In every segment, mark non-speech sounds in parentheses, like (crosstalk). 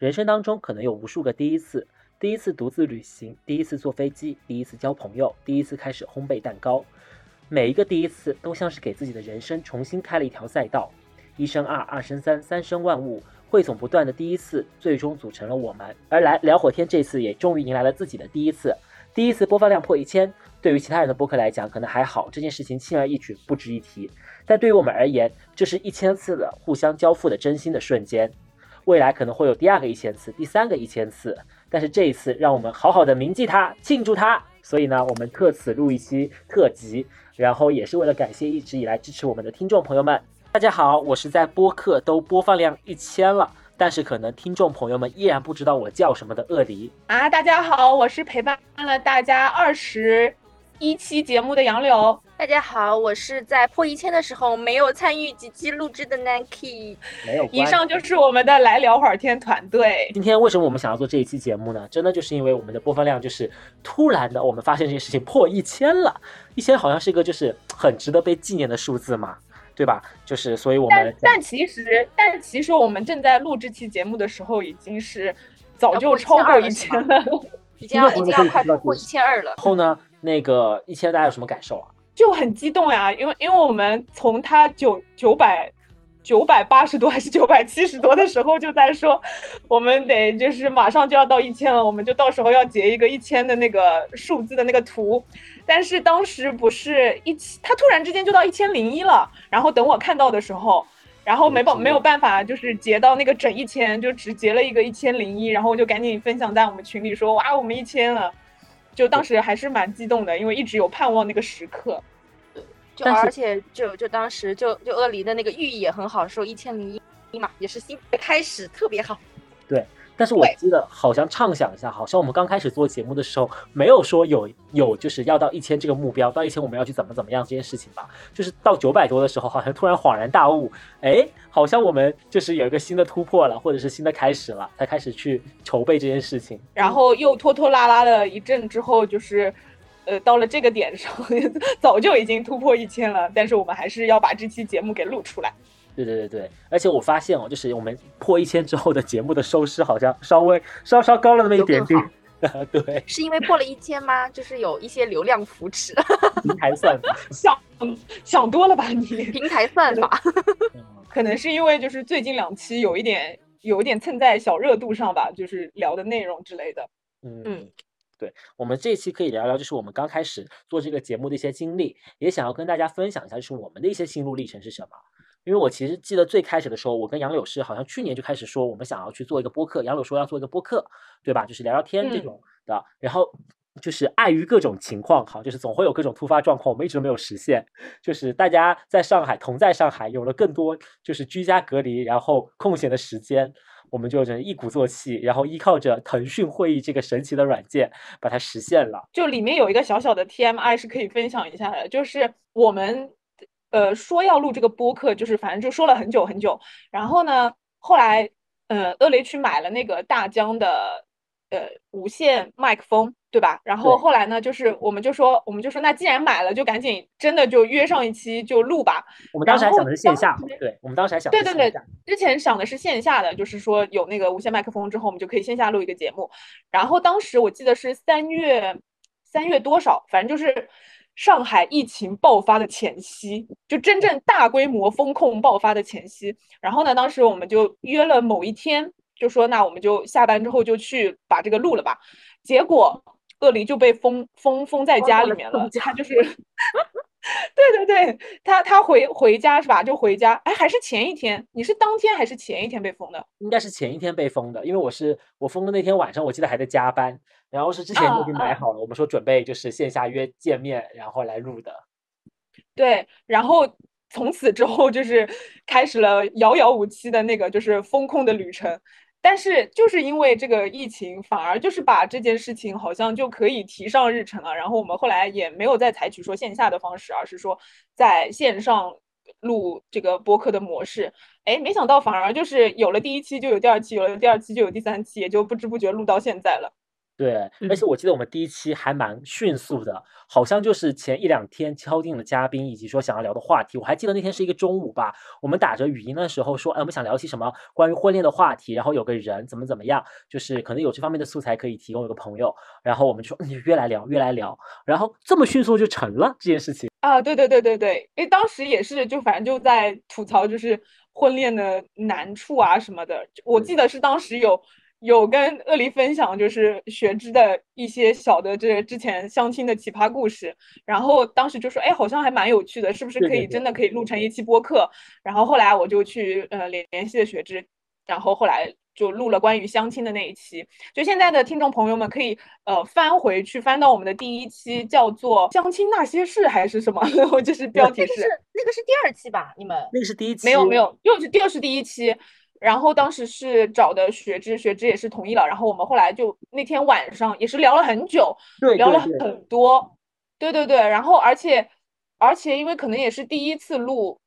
人生当中可能有无数个第一次：第一次独自旅行，第一次坐飞机，第一次交朋友，第一次开始烘焙蛋糕。每一个第一次都像是给自己的人生重新开了一条赛道。一生二，二生三，三生万物，汇总不断的第一次，最终组成了我们。而来聊火天这次也终于迎来了自己的第一次，第一次播放量破一千。对于其他人的播客来讲，可能还好，这件事情轻而易举，不值一提。但对于我们而言，这是一千次的互相交付的真心的瞬间。未来可能会有第二个一千次，第三个一千次，但是这一次让我们好好的铭记它，庆祝它。所以呢，我们特此录一期特辑，然后也是为了感谢一直以来支持我们的听众朋友们。大家好，我是在播客都播放量一千了，但是可能听众朋友们依然不知道我叫什么的鳄梨。啊，大家好，我是陪伴了大家二十一期节目的杨柳。大家好，我是在破一千的时候没有参与几期录制的 Nike。没有以上就是我们的来聊会儿天团队。今天为什么我们想要做这一期节目呢？真的就是因为我们的播放量就是突然的，我们发现这件事情破一千了，一千好像是一个就是很值得被纪念的数字嘛，对吧？就是所以我们但但其实，但其实我们正在录这期节目的时候，已经是早就超过一千了。已经要已经要快突破一千二了然。后呢，那个一千大家有什么感受啊？就很激动呀，因为因为我们从他九九百九百八十多还是九百七十多的时候就在说，我们得就是马上就要到一千了，我们就到时候要截一个一千的那个数字的那个图。但是当时不是一千，他突然之间就到一千零一了，然后等我看到的时候。然后没办没有办法，就是截到那个整一千，就只截了一个一千零一，然后我就赶紧分享在我们群里说，哇，我们一千了，就当时还是蛮激动的，因为一直有盼望那个时刻。就而且就就当时就就鳄梨的那个寓意也很好，说一千零一嘛，也是新的开始，特别好。但是我记得好像畅想一下，好像我们刚开始做节目的时候，没有说有有就是要到一千这个目标，到一千我们要去怎么怎么样这件事情吧。就是到九百多的时候，好像突然恍然大悟，哎，好像我们就是有一个新的突破了，或者是新的开始了，才开始去筹备这件事情。然后又拖拖拉拉了一阵之后，就是，呃，到了这个点上，(laughs) 早就已经突破一千了，但是我们还是要把这期节目给录出来。对对对对，而且我发现哦，就是我们破一千之后的节目的收视好像稍微稍稍高了那么一点点。(laughs) 对，是因为破了一千吗？就是有一些流量扶持，(laughs) 平台算法。想想多了吧你？平台算法。嗯可能是因为就是最近两期有一点有一点蹭在小热度上吧，就是聊的内容之类的。嗯嗯，对，我们这期可以聊聊，就是我们刚开始做这个节目的一些经历，也想要跟大家分享一下，就是我们的一些心路历程是什么。因为我其实记得最开始的时候，我跟杨柳是好像去年就开始说我们想要去做一个播客，杨柳说要做一个播客，对吧？就是聊聊天这嗯种的。然后就是碍于各种情况，哈，就是总会有各种突发状况，我们一直都没有实现。就是大家在上海同在上海，有了更多就是居家隔离，然后空闲的时间，我们就一鼓作气，然后依靠着腾讯会议这个神奇的软件，把它实现了。就里面有一个小小的 TMI 是可以分享一下的，就是我们呃说要录这个播客，就是反正就说了很久很久，然后呢，后来呃恶雷去买了那个大疆的呃无线麦克风，对吧？然后后来呢，就是我们就说我们就说那既然买了，就赶紧真的就约上一期就录吧。我们当时还想的是线下时，对，我们当时还想的对对对之前想的是线下的，就是说有那个无线麦克风之后，我们就可以线下录一个节目。然后当时我记得是三月三月多少，反正就是上海疫情爆发的前夕，就真正大规模风控爆发的前夕。然后呢，当时我们就约了某一天就说那我们就下班之后就去把这个录了吧。结果鳄梨就被封封封在家里面了，他就是，(laughs) (laughs) 对对对，他他回回家是吧？就回家，哎，还是前一天？你是当天还是前一天被封的？应该是前一天被封的，因为我是我封的那天晚上，我记得还在加班，然后是之前就已经买好了，我们说准备就是线下约见面，然后来录的。对，然后从此之后就是开始了遥遥无期的那个就是风控的旅程。但是就是因为这个疫情，反而就是把这件事情好像就可以提上日程了。然后我们后来也没有再采取说线下的方式，而是说在线上录这个播客的模式。哎，没想到反而就是有了第一期就有第二期，有了第二期就有第三期，也就不知不觉录到现在了。对，而且我记得我们第一期还蛮迅速的，好像就是前一两天敲定了嘉宾以及说想要聊的话题。我还记得那天是一个中午吧，我们打着语音的时候说，哎，我们想聊些什么关于婚恋的话题，然后有个人怎么怎么样，就是可能有这方面的素材可以提供有个朋友，然后我们就约来聊，约来聊，然后这么迅速就成了这件事情啊！对对对对对，因为当时也是就反正就在吐槽就是婚恋的难处啊什么的，我记得是当时有。有跟鳄梨分享，就是学知的一些小的这之前相亲的奇葩故事，然后当时就说，哎，好像还蛮有趣的，是不是可以真的可以录成一期播客？然后后来我就去呃联联系了学知，然后后来就录了关于相亲的那一期。就现在的听众朋友们可以呃翻回去翻到我们的第一期，叫做《相亲那些事》还是什么？(laughs) 我就是标题是那个是第二期吧？你们那个是第一期？没有没有，又是第二是第一期。然后当时是找的学知，学知也是同意了。然后我们后来就那天晚上也是聊了很久，聊了很多，对对对。然后而且而且因为可能也是第一次录，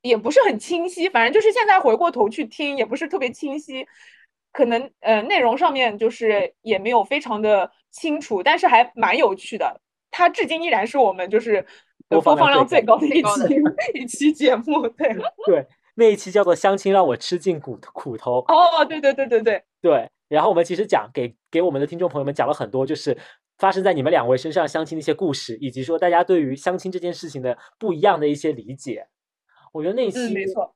也不是很清晰。反正就是现在回过头去听，也不是特别清晰。可能呃内容上面就是也没有非常的清楚，但是还蛮有趣的。它至今依然是我们就是播放量最高的一期一期 (laughs) 节目，对对。那一期叫做《相亲让我吃尽苦苦头》哦，对对对对对对。然后我们其实讲给给我们的听众朋友们讲了很多，就是发生在你们两位身上相亲的一些故事，以及说大家对于相亲这件事情的不一样的一些理解。我觉得那一期没错。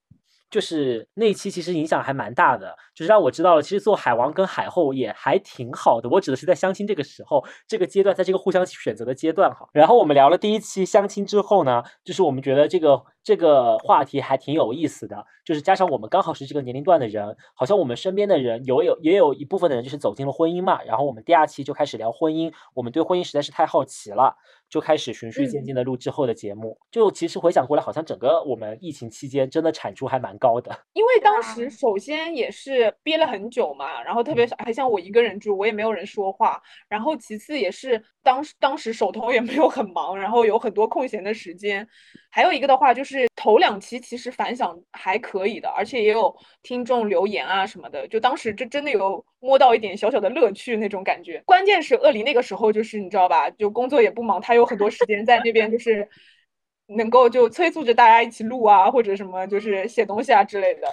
就是那一期其实影响还蛮大的，就是让我知道了，其实做海王跟海后也还挺好的。我指的是在相亲这个时候，这个阶段，在这个互相选择的阶段哈。然后我们聊了第一期相亲之后呢，就是我们觉得这个这个话题还挺有意思的，就是加上我们刚好是这个年龄段的人，好像我们身边的人有有也有一部分的人就是走进了婚姻嘛。然后我们第二期就开始聊婚姻，我们对婚姻实在是太好奇了。就开始循序渐进的录之后的节目，就其实回想过来，好像整个我们疫情期间真的产出还蛮高的。因为当时首先也是憋了很久嘛，然后特别还像我一个人住，我也没有人说话。然后其次也是当时当时手头也没有很忙，然后有很多空闲的时间。还有一个的话就是头两期其实反响还可以的，而且也有听众留言啊什么的，就当时这真的有摸到一点小小的乐趣那种感觉。关键是鳄梨那个时候就是你知道吧，就工作也不忙，他。有很多时间在那边，就是能够就催促着大家一起录啊，或者什么就是写东西啊之类的。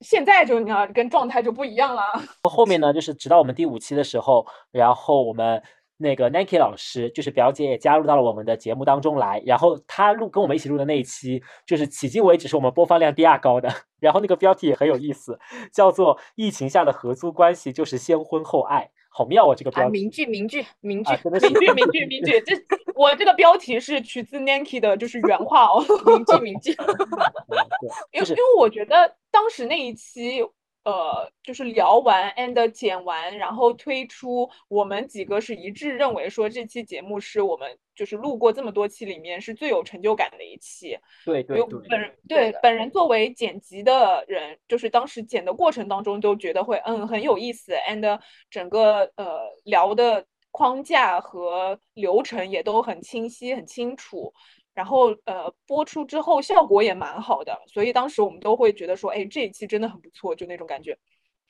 现在就你要跟状态就不一样了。(laughs) 后面呢，就是直到我们第五期的时候，然后我们那个 Nike 老师，就是表姐也加入到了我们的节目当中来。然后他录跟我们一起录的那一期，就是迄今为止是我们播放量第二高的。然后那个标题也很有意思，叫做“疫情下的合租关系就是先婚后爱”。好妙啊！这个标题，名句，名句，名句，名句，名句，名句。这我这个标题是取自 Nanki 的，就是原话哦。(laughs) 名句，名句。(laughs) (laughs) 因为因为我觉得当时那一期。呃，就是聊完 and 剪完，然后推出，我们几个是一致认为说这期节目是我们就是录过这么多期里面是最有成就感的一期。对对对。本人对本人作为剪辑的人，就是当时剪的过程当中都觉得会嗯很有意思，and 整个呃聊的框架和流程也都很清晰很清楚。然后呃，播出之后效果也蛮好的，所以当时我们都会觉得说，哎，这一期真的很不错，就那种感觉。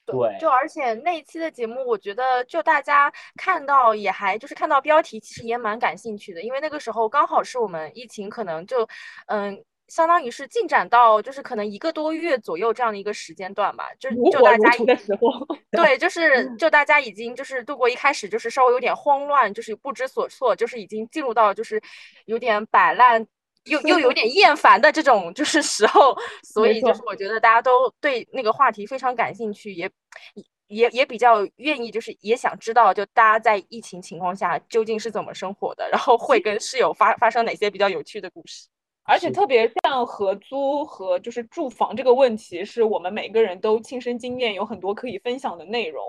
对，就而且那一期的节目，我觉得就大家看到也还就是看到标题，其实也蛮感兴趣的，因为那个时候刚好是我们疫情可能就嗯。相当于是进展到就是可能一个多月左右这样的一个时间段吧，就就大家的时候，(laughs) 对，就是就大家已经就是度过一开始就是稍微有点慌乱，就是不知所措，就是已经进入到就是有点摆烂又又有点厌烦的这种就是 (laughs) 时候，所以就是我觉得大家都对那个话题非常感兴趣，也也也比较愿意，就是也想知道，就大家在疫情情况下究竟是怎么生活的，然后会跟室友发发生哪些比较有趣的故事。而且特别像合租和就是住房这个问题，是我们每个人都亲身经验，有很多可以分享的内容。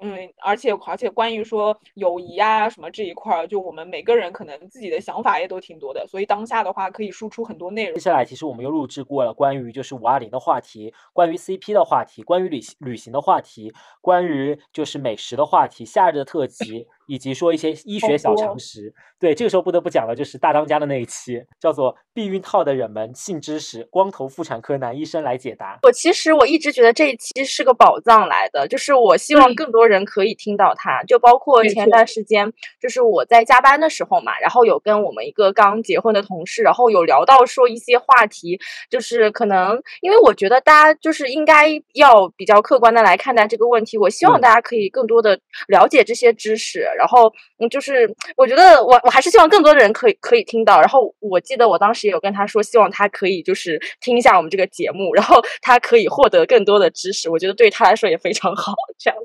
嗯，而且而且关于说友谊啊什么这一块儿，就我们每个人可能自己的想法也都挺多的，所以当下的话可以输出很多内容接。下来其实我们又录制过了关于就是五二零的话题，关于 CP 的话题，关于旅行旅行的话题，关于就是美食的话题，夏日的特辑，以及说一些医学小常识。对，这个时候不得不讲的就是大当家的那一期，叫做避孕套的人们性知识，光头妇产科男医生来解答。我其实我一直觉得这一期是个宝藏来的，就是我希望嗯更多人可以听到它。就包括前段时间，就是我在加班的时候嘛，然后有跟我们一个刚结婚的同事，然后有聊到说一些话题，就是可能因为我觉得大家就是应该要比较客观的来看待这个问题。我希望嗯大家可以更多的了解这些知识，然后嗯，就是我觉得我我还是希望更多的人可以可以听到。然后我记得我当时也有跟他说，希望他可以就是听一下我们这个节目，然后 (laughs) 他可以获得更多的知识。我觉得对他来说也非常好。这样，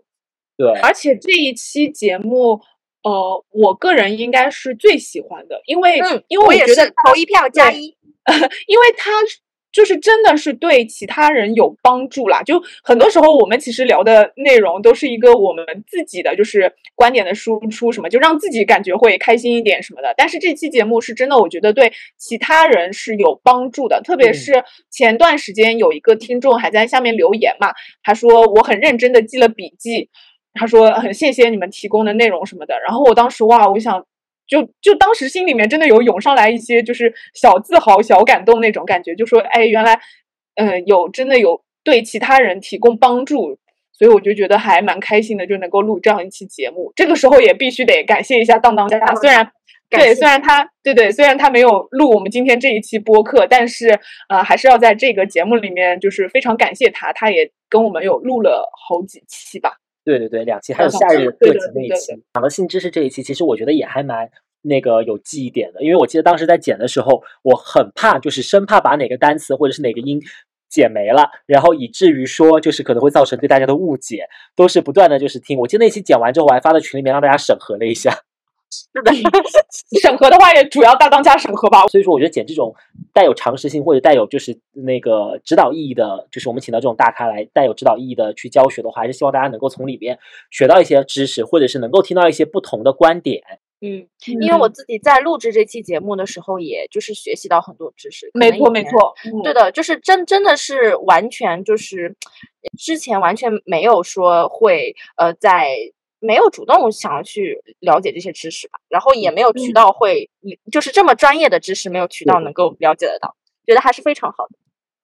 对，而且这一期节目，呃，我个人应该是最喜欢的，因为、嗯，因为我也是觉得投一票加一。(laughs) 因为它是就是真的是对其他人有帮助啦。就很多时候我们其实聊的内容都是一个我们自己的就是观点的输出，什么就让自己感觉会开心一点什么的。但是这期节目是真的，我觉得对其他人是有帮助的。特别嗯是前段时间有一个听众还在下面留言嘛，他说我很认真的记了笔记。他说很谢谢你们提供的内容什么的，然后我当时哇，我想就就当时心里面真的有涌上来一些就是小自豪、小感动那种感觉，就说哎，原来嗯、呃有真的有对其他人提供帮助，所以我就觉得还蛮开心的，就能够录这样一期节目。这个时候也必须得感谢一下当当家，虽然。对，虽然他对对，虽然他没有录我们今天这一期播客，但是呃，还是要在这个节目里面，就是非常感谢他，他也跟我们有录了好几期吧。对对对，两期，还有夏日的特辑那一期，讲的性知识这一期，其实我觉得也还蛮那个有记忆点的，因为我记得当时在剪的时候，我很怕，就是生怕把哪个单词或者是哪个音剪没了，然后以至于说就是可能会造成对大家的误解，都是不断的就是听。我记得那期剪完之后，我还发到群里面让大家审核了一下。是的，审核的话，也主要大当家审核吧。所以说，我觉得剪这种带有常识性或者带有就是那个指导意义的，就是我们请到这种大咖来带有指导意义的去教学的话，还是希望大家能够从里边学到一些知识，或者是能够听到一些不同的观点。嗯，因为我自己在录制这期节目的时候，也就是学习到很多知识。没错没错，嗯对的，就是真真的是完全就是之前完全没有说会呃在没有主动想要去了解这些知识吧，然后也没有渠嗯道会就是这么专业的知识没有渠道能够了解得到，觉得还是非常好的。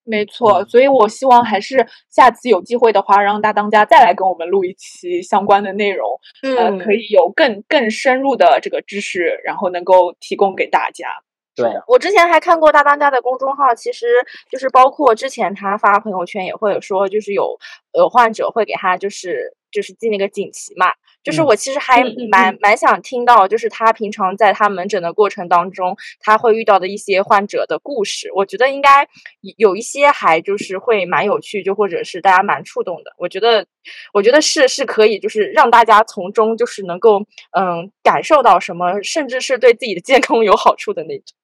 没错，嗯所以我希望还是下次有机会的话，让大当家再来跟我们录一期相关的内容，呃，可以有更更深入的这个知识，然后能够提供给大家。对，我之前还看过大当家的公众号，其实就是包括之前他发朋友圈也会有说，就是有有患者会给他就是就是寄那个锦旗嘛，就是嗯我其实还蛮嗯蛮想听到，就是他平常在他门诊的过程当中，他会遇到的一些患者的故事，我觉得应该有有一些还就是会蛮有趣，就或者是大家蛮触动的。我觉得，我觉得是是可以，就是让大家从中就是能够嗯感受到什么，甚至是对自己的健康有好处的那种。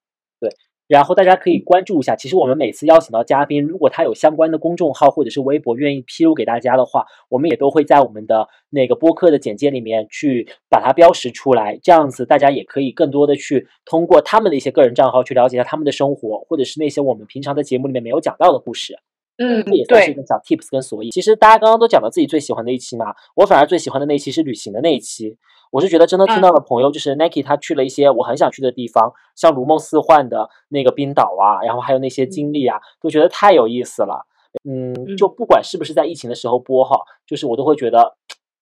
然后大家可以关注一下，其实我们每次邀请到嘉宾，如果他有相关的公众号或者是微博愿意披露给大家的话，我们也都会在我们的那个播客的简介里面去把它标识出来，这样子大家也可以更多的去通过他们的一些个人账号去了解一下他们的生活，或者是那些我们平常在节目里面没有讲到的故事。嗯这也算是一对，个小 tips 跟索引。其实大家刚刚都讲到自己最喜欢的一期嘛，我反而最喜欢的那一期是旅行的那一期。我是觉得真的听到了朋友，就是 Nike 他去了一些我很想去的地方，像如梦似幻的那个冰岛啊，然后还有那些经历啊，都觉得太有意思了。嗯，就不管是不是在疫情的时候播哈，就是我都会觉得。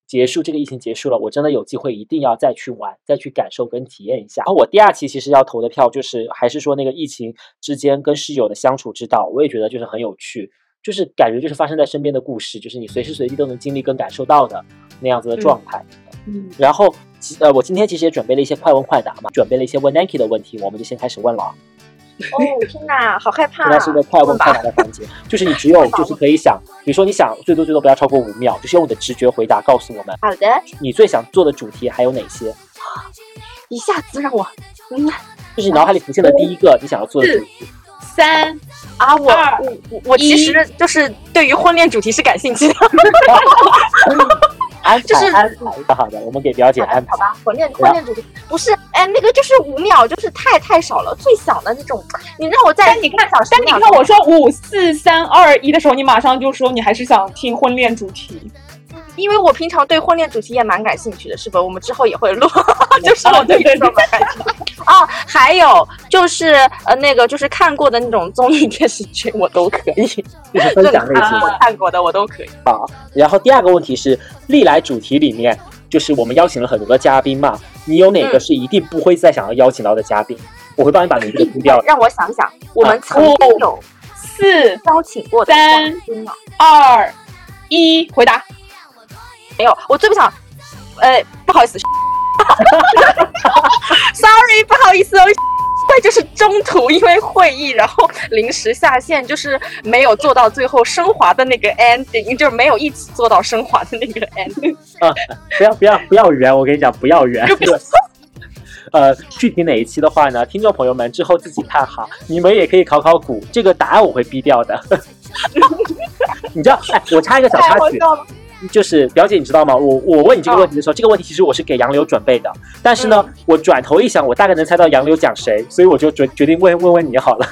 结束这个疫情结束了，我真的有机会一定要再去玩，再去感受跟体验一下。然后我第二期其实要投的票就是还是说那个疫情之间跟室友的相处之道，我也觉得就是很有趣。就是感觉就是发生在身边的故事，就是你随时随地都能经历跟感受到的那样子的状态。嗯，然后其呃，我今天其实也准备了一些快问快答嘛，准备了一些问 Nike 的问题，我们就先开始问了啊。哦天哪，好害怕、啊！现在是一个快问快答的环节，就是你只有就是可以想，比如说你想最多最多不要超过五秒，就是用你的直觉回答告诉我们好的，你最想做的主题还有哪些，一下子让我，嗯就是你脑海里浮现的第一个你想要做的主题。三，啊，我我我我其实就是对于婚恋主题是感兴趣的。(laughs) 安排就是安排的好的，我们给表姐安排好。吧，婚恋婚恋主题不是，哎，那个就是五秒，就是太太少了，最小的那种，你让我在但你看想，但你看我说五四三二一的时候，你马上就说你还是想听婚恋主题。因为我平常对婚恋主题也蛮感兴趣的，是吧？我们之后也会录，(laughs) 就是我对这种蛮感兴趣的啊。还有就是呃，那个就是看过的那种综艺电视剧，我都可以，(laughs) 就是分享类型啊的。我看过的我都可以。好然后第二个问题是，历来主题里面，就是我们邀请了很多个嘉宾嘛，你有哪个嗯是一定不会再想要邀请到的嘉宾？我会帮你把名字给清掉的。让我想想，我们曾经有四邀请过的三嘉宾呢？二一，回答。没有，我最不想，呃，不好意思 (laughs) sorry，不好意思哦。(laughs) 对，就是中途因为会议，然后临时下线，就是没有做到最后升华的那个 ending，就是没有一起做到升华的那个 ending。啊不要不要不要圆，我跟你讲不要圆。(laughs) 呃，具体哪一期的话呢？听众朋友们之后自己看哈，你们也可以考考古，这个答案我会逼掉的。你知道，哎，我插一个小插曲。就是表姐，你知道吗？我我问你这个问题的时候，这个问题其实我是给杨柳准备的，但是呢，我转头一想，我大概能猜到杨柳讲谁，所以我就决决定问问问你好了。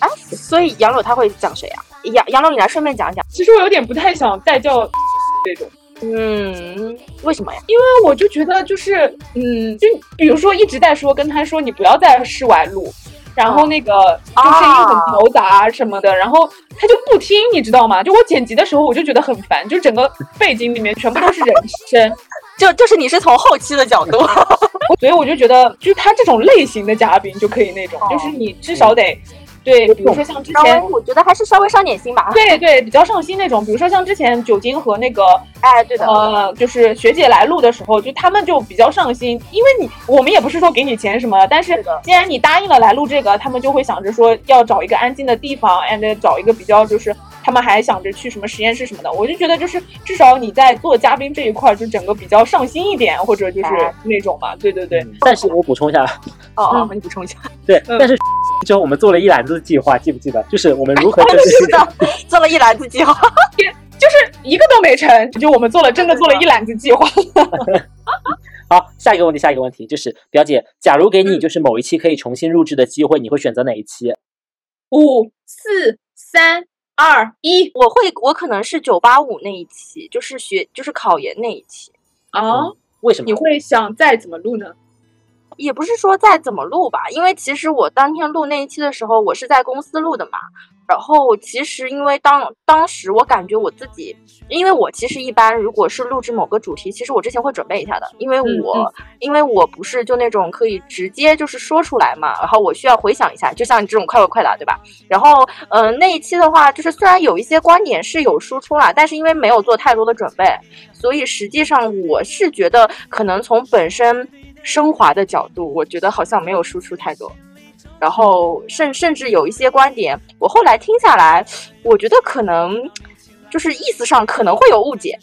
哎，所以杨柳他会讲谁啊？杨杨柳，你来顺便讲一讲。其实我有点不太想再叫 (laughs) 这种，嗯，为什么呀？因为我就觉得就是，嗯，就比如说一直在说跟他说你不要在室外录，然后那个就声音很嘈杂什么的，然后他就不听，你知道吗？就我剪辑的时候我就觉得很烦，就整个背景里面全部都是人声，(laughs) 就就是你是从后期的角度，(laughs) 所以我就觉得就是他这种类型的嘉宾就可以那种，就是你至少得对，比如说像之前。我觉得还是稍微上点心吧。对对，比较上心那种，比如说像之前酒精和那个哎，对的。呃，就是学姐来录的时候，就他们就比较上心，因为你我们也不是说给你钱什么的，但是既然你答应了来录这个，他们就会想着说要找一个安静的地方，and 找一个比较就是他们还想着去什么实验室什么的，我就觉得就是至少你在做嘉宾这一块儿就整个比较上心一点，或者就是哎那种嘛，对对对，嗯但是我补充一下，哦哦，嗯你补充一下。对，嗯但是 (laughs) 之后我们做了一篮子的计划，记不记得？就是我们如何是就是的，做了一篮子计划。就是一个都没成，就我们做了真的做了一篮子计划，(laughs) 好，下一个问题，下一个问题就是表姐，假如给你嗯就是某一期可以重新录制的机会，你会选择哪一期？五四三二一我会，我可能是九八五那一期，就是学就是考研那一期，啊，为什么？你会想再怎么录呢？也不是说再怎么录吧，因为其实我当天录那一期的时候，我是在公司录的嘛。然后其实因为当当时我感觉我自己，因为我其实一般如果是录制某个主题，其实我之前会准备一下的，因为嗯我、因为我不是就那种可以直接就是说出来嘛，然后我需要回想一下，就像你这种快问快答，对吧？然后嗯、呃那一期的话，就是虽然有一些观点是有输出啦，但是因为没有做太多的准备，所以实际上我是觉得可能从本身升华的角度，我觉得好像没有输出太多。然后甚甚至有一些观点，我后来听下来，我觉得可能就是意思上可能会有误解，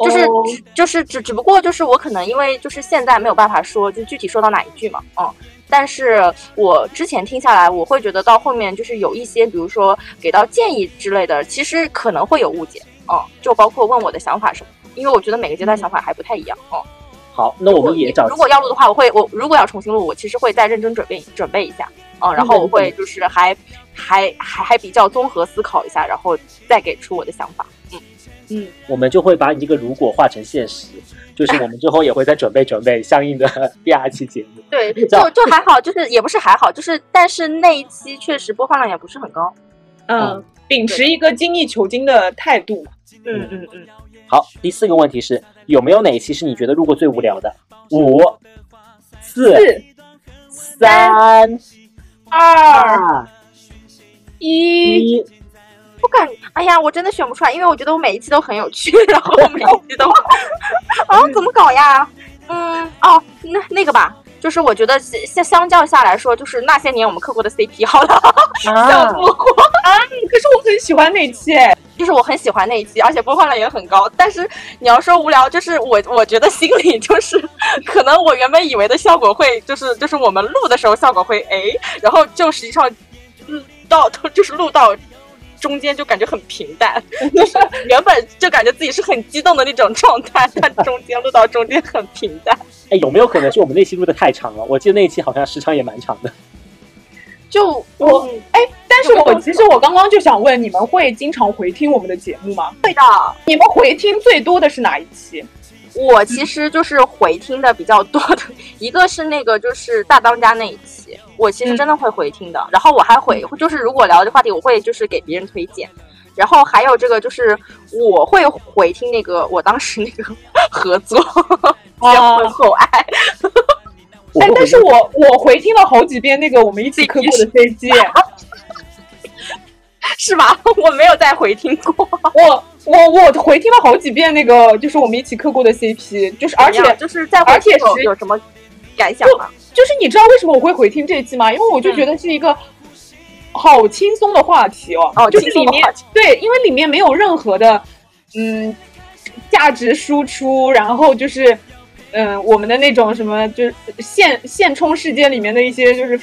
就是、就是只只不过就是我可能因为就是现在没有办法说就具体说到哪一句嘛，嗯。但是我之前听下来，我会觉得到后面就是有一些，比如说给到建议之类的，其实可能会有误解，嗯，就包括问我的想法什么，因为我觉得每个阶段想法还不太一样，哦。好，那我们也找如果要录的话，我会我如果要重新录，我其实会再认真准备准备一下，嗯，然后我会就是还还还还比较综合思考一下，然后再给出我的想法。嗯嗯，我们就会把你这个如果化成现实，就是我们之后也会再准备准备相应的第二期节目。对，就就还好，就是也不是还好，就是但是那一期确实播放量也不是很高。嗯，秉持一个精益求精的态度。嗯嗯嗯，好，第四个问题是有没有哪一期是你觉得录过最无聊的？五、四、四、三、二、二、一，一。不敢，哎呀，我真的选不出来，因为我觉得我每一期都很有趣，(laughs) 然后我每一期都啊 (laughs) (laughs) 怎么搞呀？嗯，哦，那那个吧，就是我觉得相相较下来说，就是那些年我们磕过的 CP 好了，(laughs) 啊像波花，可是我很喜欢那一期，哎就是我很喜欢那一期，而且播放量也很高。但是你要说无聊，就是我我觉得心里就是，可能我原本以为的效果会就是就是我们录的时候效果会哎，然后就实际上嗯到就是录到。中间就感觉很平淡，就是原本就感觉自己是很激动的那种状态，但中间录到中间很平淡。哎，有没有可能是我们那期录的太长了？我记得那一期好像时长也蛮长的。就我嗯哎，但是我其实我刚刚就想问，你们会经常回听我们的节目吗？会的，你们回听最多的是哪一期？我其实就是回听的比较多的，一个是那个就是大当家那一期，我其实真的会回听的。然后我还会就是如果聊这话题，我会就是给别人推荐。然后还有这个就是我会回听那个我当时那个合作 (laughs) 结婚后爱，哎，我会但是我我回听了好几遍那个我们一起磕过的飞机，是吧？(laughs) 我没有再回听过，(laughs) 我我我回听了好几遍那个就是我们一起磕过的 CP，就是而且就是再回而且听有是有什么感想吗？就是你知道为什么我会回听这一期吗？因为我就觉得是一个好轻松的话题哦，哦就是里面对，因为里面没有任何的嗯价值输出，然后就是嗯我们的那种什么就是现现充世界里面的一些就是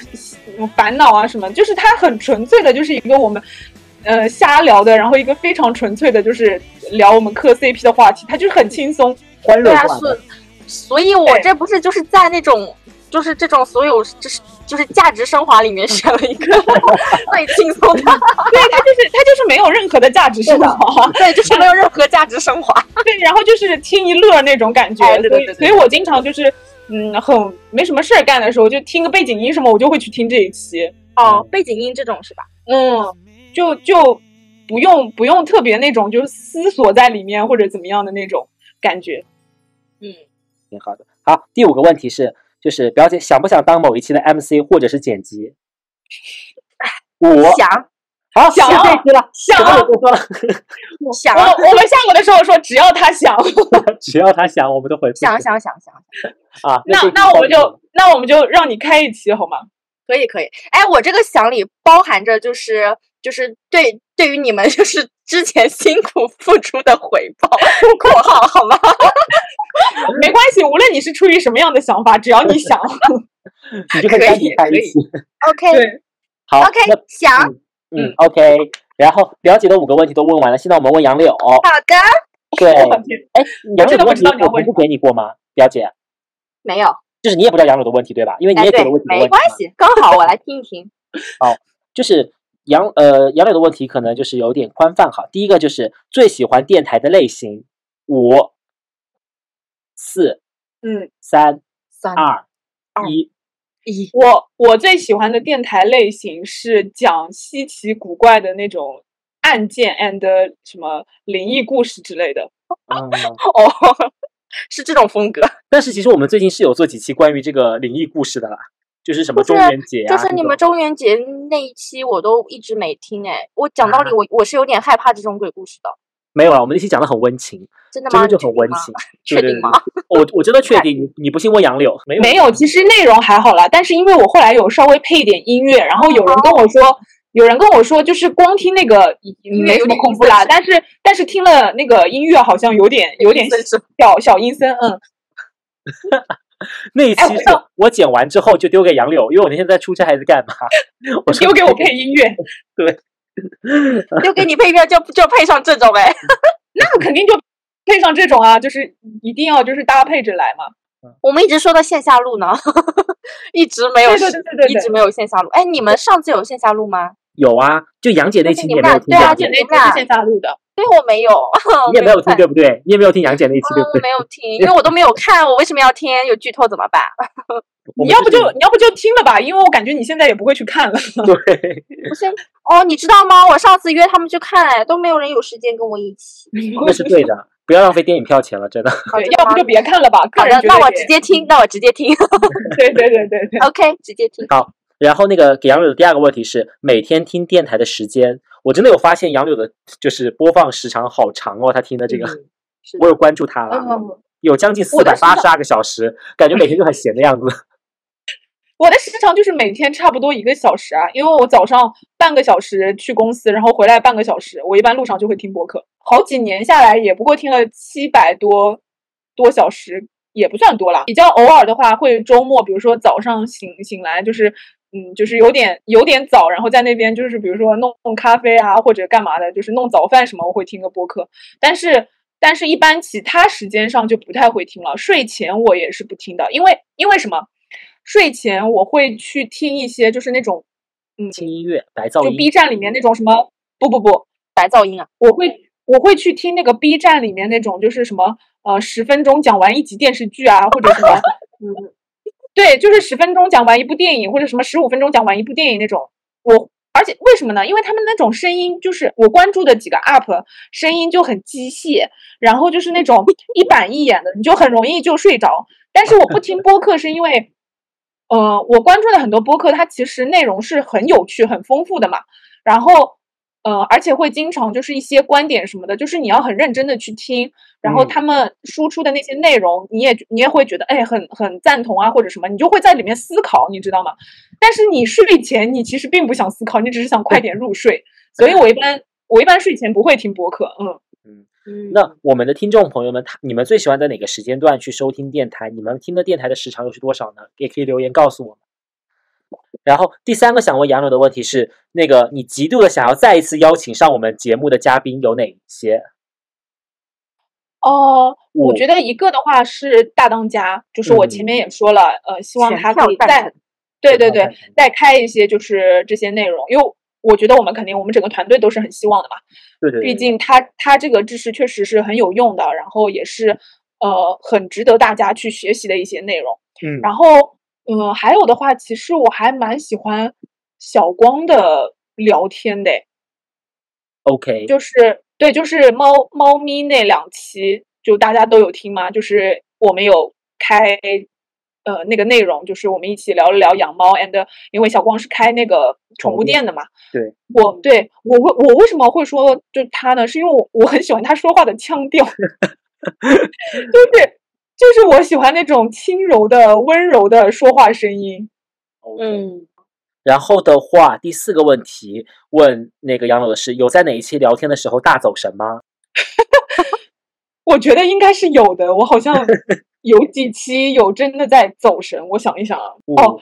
烦恼啊什么，就是它很纯粹的，就是一个我们。呃，瞎聊的，然后一个非常纯粹的，就是聊我们磕 CP 的话题，他就是很轻松。对啊，欢乐化的所所以，我这不是就是在那种就是这种所有就是就是价值升华里面选了一个 (laughs) 最轻松的，对，他就是他就是没有任何的价值升华。对，就是没有任何价值升华。对，然后就是听一乐那种感觉，哎对对对对所以所以我经常就是嗯，很没什么事儿干的时候，就听个背景音什么，我就会去听这一期。哦，背景音这种是吧？嗯，就就不用不用特别那种就是思索在里面或者怎么样的那种感觉。嗯，挺好的。好，第五个问题是，就是表姐想不想当某一期的 MC 或者是剪辑？我想好，想就这一期了，想不说了，想我我们下午的时候说，只要他想，(laughs) 只要他想，我们都回复。想想想想，啊，那那我们就那我们就让你开一期好吗？可以可以。哎，我这个想里包含着就是就是对对于你们 (laughs) 就是之前辛苦付出的回报（括号好吗？(laughs) 没关系，无论你是出于什么样的想法，只要你想。(laughs) 你就可以单独开可以一期。？OK，好 OK，想嗯嗯，OK。然后表姐的五个问题都问完了，现在我们问杨柳。好的，对，哎，杨柳的问题我不是给你过吗？表姐，没有，就是你也不知道杨柳的问题对吧？因为你也给了问题，的问题嘛。没关系，刚好我来听一听。好就是杨呃杨柳的问题可能就是有点宽泛哈。第一个就是最喜欢电台的类型，五、四、嗯，三、三二、二一。一，我我最喜欢的电台类型是讲稀奇古怪的那种案件 and 什么灵异故事之类的。嗯，(laughs) 哦，(laughs) 是这种风格，但是其实我们最近是有做几期关于这个灵异故事的啦，就是什么中元节啊，就是你们中元节那一期我都一直没听哎，我讲道理 (laughs) 我我是有点害怕这种鬼故事的，没有了，我们那期讲的很温情，真的吗？真的就你确定吗很温情。对对对确定吗？我我真的确 (laughs) 定，你你不信问杨柳，没有没有，其实内容还好啦，但是因为我后来有稍微配一点音乐，然后有人跟我说，有人跟我说，就是光听那个乐没什么恐怖啦，但是但是听了那个音乐好像有点有点阴森小小阴森，嗯，(laughs) (laughs) 那一期是哎我剪完之后就丢给杨柳，因为我那天在出差还是干嘛，(laughs) 我说丢给我配音乐，对，(laughs) 丢给你配乐就就配上这种哎，那肯定就配上这种啊，就是一定要就是搭配着来嘛。我们一直说到线下录呢，一直没有对对对对对一直没有线下录。哎，你们上次有线下录吗？有啊，就杨姐那期你你也没有听们俩对啊对不对而且那期是线下录的，对，我没有，(laughs) 你也没有听对不对？你也没有听杨姐那一期对不嗯，对？没有听，(laughs) 因为我都没有看，我为什么要听？有剧透怎么办？(laughs) 你要不就你要不就听了吧，因为我感觉你现在也不会去看了。对，不是哦，你知道吗？我上次约他们去看，哎，都没有人有时间跟我一起。那是对的，不要浪费电影票钱了，真的。要不就别看了吧。个好的，那我直接听，那我直接听。对对对对对。OK，直接听。好然后那个给杨柳的第二个问题是每天听电台的时间，我真的有发现杨柳的就是播放时长好长哦，他听的这个，嗯我有关注他了，嗯，有将近四百八十二个小时，感觉每天就很闲的样子。(laughs) 我的时长就是每天差不多一个小时啊，因为我早上半个小时去公司，然后回来半个小时，我一般路上就会听播客。好几年下来，也不过听了七百多多小时，也不算多了。比较偶尔的话，会周末，比如说早上醒醒来，就是嗯，就是有点有点早，然后在那边就是比如说弄弄咖啡啊，或者干嘛的，就是弄早饭什么，我会听个播客。但是但是一般其他时间上就不太会听了。睡前我也是不听的，因为因为什么？睡前我会去听一些就是那种嗯，轻音乐、白噪音就音。B 站里面那种什么不不不，白噪音啊，我会我会去听那个 B 站里面那种就是什么呃十分钟讲完一集电视剧啊，或者什么 (laughs) 嗯，对，就是十分钟讲完一部电影，或者什么十五分钟讲完一部电影那种。我而且为什么呢？因为他们那种声音就是我关注的几个 UP 声音就很机械，然后就是那种一板一眼的，你就很容易就睡着。但是我不听播客是因为。呃，我关注的很多播客，它其实内容是很有趣、很丰富的嘛。然后，呃，而且会经常就是一些观点什么的，就是你要很认真的去听，然后嗯他们输出的那些内容，你也你也会觉得哎，很很赞同啊，或者什么，你就会在里面思考，你知道吗？但是你睡前你其实并不想思考，你只是想快点入睡。所以我一般我一般睡前不会听播客，嗯。嗯，那我们的听众朋友们，他你们最喜欢在哪个时间段去收听电台？你们听的电台的时长又是多少呢？也可以留言告诉我们。然后第三个想问杨柳的问题是，那个你极度的想要再一次邀请上我们节目的嘉宾有哪些？哦，我我觉得一个的话是大当家，就是我前面也说了，呃，希望他可以再，对对对再开一些就是这些内容，因为我觉得我们肯定我们整个团队都是很希望的嘛，对对对，毕竟他他这个知识确实是很有用的，然后也是呃很值得大家去学习的一些内容。嗯，然后，嗯、还有的话，其实我还蛮喜欢小光的聊天的，OK，就是对，就是猫猫咪那两期，就大家都有听吗？就是我们有开呃那个内容，就是我们一起聊了聊养猫，and 因为小光是开那个宠宠物店物店的嘛，对我对我为我为什么会说就他呢？是因为我我很喜欢他说话的腔调，(laughs) (laughs) 就是就是我喜欢那种轻柔的、温柔的说话声音。嗯，然后的话，第四个问题问那个杨柳的是，有在哪一期聊天的时候大走神吗？(laughs) 我觉得应该是有的，我好像有几期有真的在走神。我想一想啊，哦，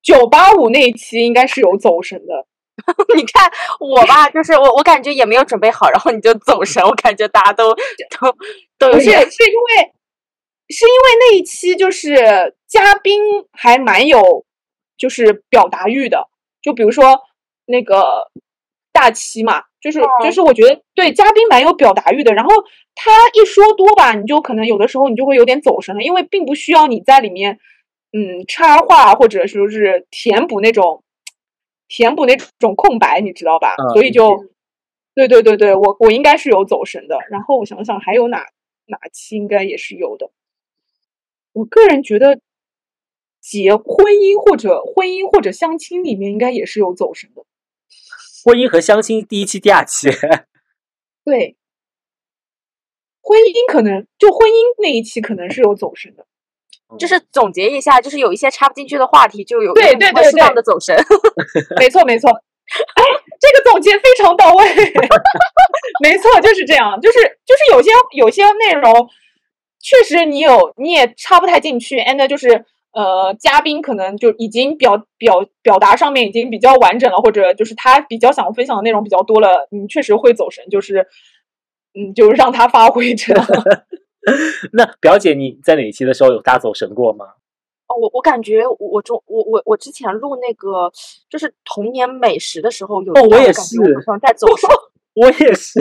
九八五那一期应该是有走神的。(laughs) 你看我吧，就是我我感觉也没有准备好，然后你就走神，我感觉大家都都都有不是，是因为是因为那一期就是嘉宾还蛮有就是表达欲的，就比如说那个大七嘛，就是就是我觉得对嘉宾蛮有表达欲的，然后他一说多吧，你就可能有的时候你就会有点走神了，因为并不需要你在里面嗯插话或者说是填补那种填补那种空白，你知道吧？所以就对对对对，我我应该是有走神的。然后我想想还有哪哪期应该也是有的。我个人觉得结婚姻或者婚姻或者相亲里面应该也是有走神的。婚姻和相亲第一期、第二期，(laughs) 对，婚姻可能就婚姻那一期可能是有走神的。就是总结一下，就是有一些插不进去的话题，就有对对对有会适当的走神。(laughs) 没错没错，哎，这个总结非常到位。(laughs) 没错，就是这样，就是就是有些有些内容，确实你有你也插不太进去，and 就是呃，嘉宾可能就已经表表表达上面已经比较完整了，或者就是他比较想分享的内容比较多了，你确实会走神，就是嗯，就是让他发挥这样。(laughs) 那表姐你在哪一期的时候有大走神过吗？哦，我我感觉我我中我我我之前录那个就是童年美食的时候有哦我也是我好像在走神，(laughs) 我也是，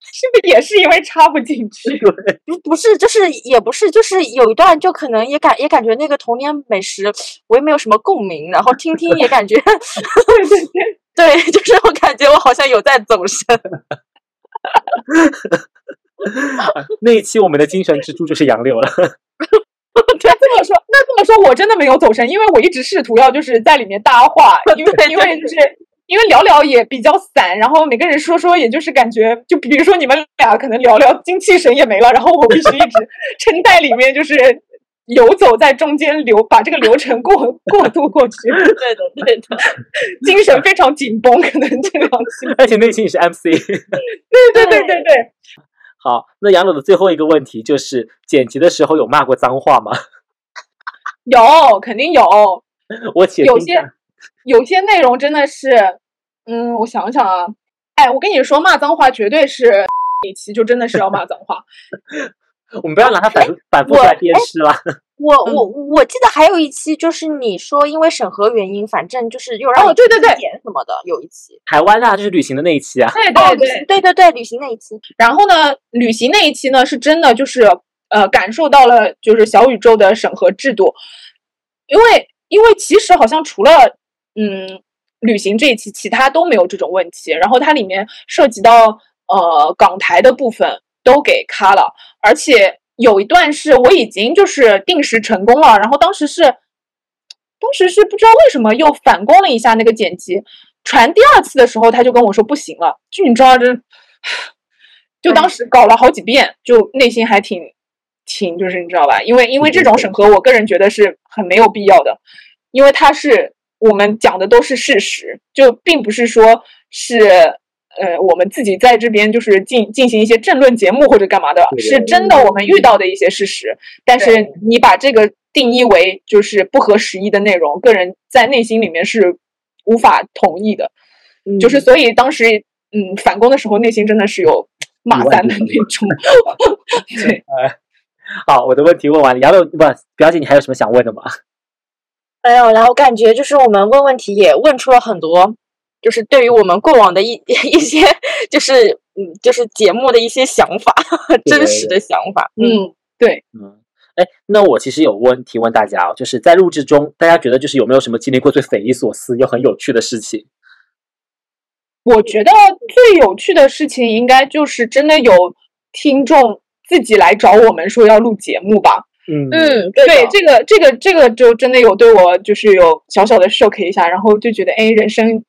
(laughs) 是不是也是因为插不进去？(laughs) 不不是就是也不是就是有一段就可能也感也感觉那个童年美食我也没有什么共鸣，然后听听也感觉 (laughs) 对就是我感觉我好像有在走神。那一期我们的精神支柱就是杨柳了。那这么说，那这么说，我真的没有走神，因为我一直试图要就是在里面搭话，因为因为就是因为聊聊也比较散，然后每个人说说，也就是感觉，就比如说你们俩可能聊聊精气神也没了，然后我必须一直 (laughs) 撑在里面，就是游走在中间流，把这个流程过过渡过去，对的，对的。(laughs) 精神非常紧绷，可能这两期。而且内心也是 MC。(laughs) 对对对对对，好，那杨柳的最后一个问题就是，剪辑的时候有骂过脏话吗？有肯定有，我且有些有些内容真的是，嗯，我想想啊，哎，我跟你说，骂脏话绝对是一期就真的是要骂脏话。(laughs) 我们不要拿它反复反复出来鞭尸了。(laughs) 我我我记得还有一期，就是你说因为审核原因，反正就是又让你哦对对对点什么的，有一期。台湾啊，就是旅行的那一期啊。对 (laughs) 哦，对对对对对，旅行那一期。然后呢，旅行那一期呢，是真的就是呃感受到了就是小宇宙的审核制度，因为因为其实好像除了嗯旅行这一期，其他都没有这种问题。然后它里面涉及到呃港台的部分都给卡了，而且有一段是我已经就是定时成功了，然后当时是当时是不知道为什么又反攻了一下那个剪辑，传第二次的时候他就跟我说不行了，就你知道这。(sighs) 就当时搞了好几遍，就内心还挺挺，就是你知道吧？因为因为这种审核，我个人觉得是很没有必要的，因为它是我们讲的都是事实，就并不是说是呃我们自己在这边就是进进行一些政论节目或者干嘛的，对是真的我们遇到的一些事实，但是你把这个定义为就是不合时宜的内容，个人在内心里面是无法同意的。就是所以当时嗯反攻的时候，内心真的是有骂三的那种。(laughs) (laughs) (laughs) 对，好，我的问题问完了。杨柳不，表姐，你还有什么想问的吗？没有，然后感觉就是我们问问题也问出了很多，就是对于我们过往的一 (laughs) 一些，就是嗯，就是节目的一些想法，真实的想法。嗯，对，嗯，哎，那我其实有问题问大家哦，就是在录制中，大家觉得就是有没有什么经历过最匪夷所思又很有趣的事情？我觉得最有趣的事情应该就是真的有听众自己来找我们说要录节目吧。嗯嗯，对，这个这个这个就真的有对我就是有小小的 shock 一下，然后就觉得哎，人生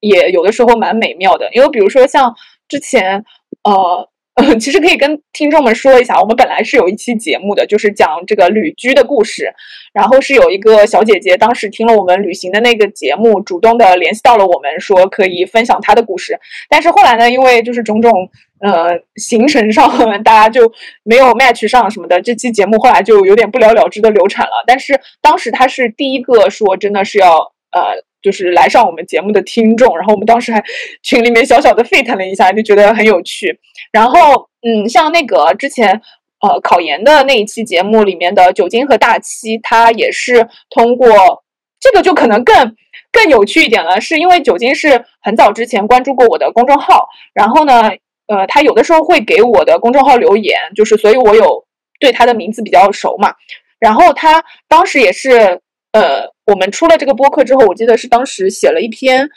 也有的时候蛮美妙的。因为比如说像之前呃。(laughs) 其实可以跟听众们说一下，我们本来是有一期节目的，就是讲这个旅居的故事。然后是有一个小姐姐，当时听了我们旅行的那个节目，主动的联系到了我们，说可以分享她的故事。但是后来呢，因为就是种种呃行程上 (laughs) 大家就没有 match 上什么的，这期节目后来就有点不了了之的流产了。但是当时她是第一个说真的是要呃。就是来上我们节目的听众，然后我们当时还群里面小小的沸腾了一下，就觉得很有趣。然后，嗯，像那个之前呃考研的那一期节目里面的酒精和大七，他也是通过这个就可能更更有趣一点了，是因为酒精是很早之前关注过我的公众号，然后呢，呃，他有的时候会给我的公众号留言，就是所以我有对他的名字比较熟嘛。然后他当时也是呃，我们出了这个播客之后，我记得是当时写了一篇。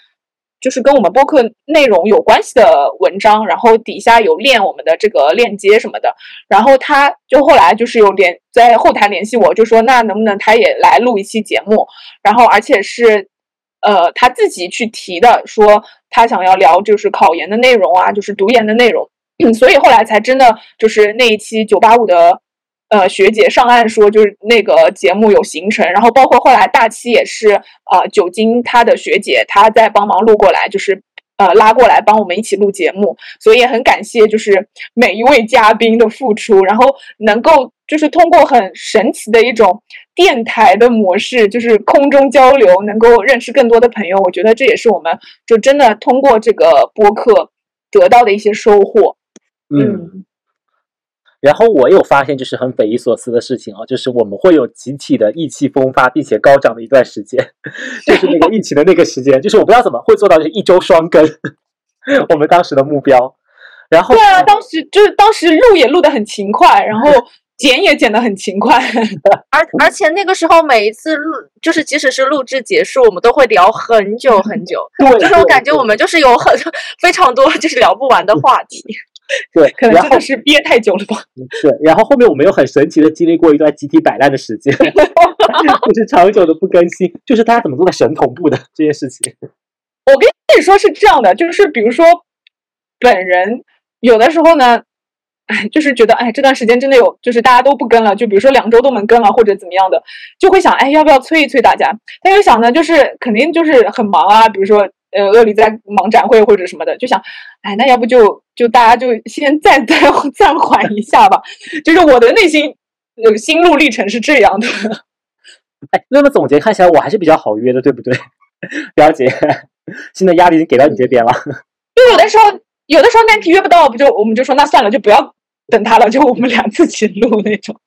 就是跟我们播客内容有关系的文章，然后底下有链我们的这个链接什么的，然后他就后来就是有联在后台联系我，就说那能不能他也来录一期节目，然后而且是呃他自己去提的，说他想要聊就是考研的内容啊，就是读研的内容，(clears throat) 所以后来才真的就是那一期九八五的。呃，学姐上岸说，就是那个节目有行程，然后包括后来大七也是，呃，酒精他的学姐她在帮忙录过来，就是呃拉过来帮我们一起录节目，所以也很感谢就是每一位嘉宾的付出，然后能够就是通过很神奇的一种电台的模式，就是空中交流，能够认识更多的朋友，我觉得这也是我们就真的通过这个播客得到的一些收获。嗯。然后我有发现，就是很匪夷所思的事情啊，就是我们会有集体的意气风发并且高涨的一段时间，(laughs) 就是那个疫情的那个时间，就是我不知道怎么会做到就是一周双更，(laughs) 我们当时的目标。然后对啊，当时就是当时录也录得很勤快，然后剪也剪得很勤快。(laughs) 而而且那个时候每一次录，就是即使是录制结束，我们都会聊很久很久，对，就是我感觉我们就是有很非常多就是聊不完的话题。(laughs) 对，可能真的是憋太久了吧。对，然后后面我们又很神奇的经历过一段集体摆烂的时间，(laughs) 就是长久的不更新，就是大家怎么做的神同步的这件事情。我跟你说是这样的，就是比如说本人有的时候呢，哎，就是觉得哎这段时间真的有，就是大家都不跟了，就比如说两周都没跟了或者怎么样的，就会想哎要不要催一催大家？但又想呢，就是肯定就是很忙啊，比如说呃鳄梨在忙展会或者什么的，就想哎那要不就就大家就先暂暂暂缓一下吧。就是我的内心呃心路历程是这样的。哎，那么总结看起来我还是比较好约的，对不对？(laughs) 表姐，现在压力已经给到你这边了。就有的时候，有的时候那题约不到，不就我们就说那算了，就不要等他了，就我们俩自己录那种。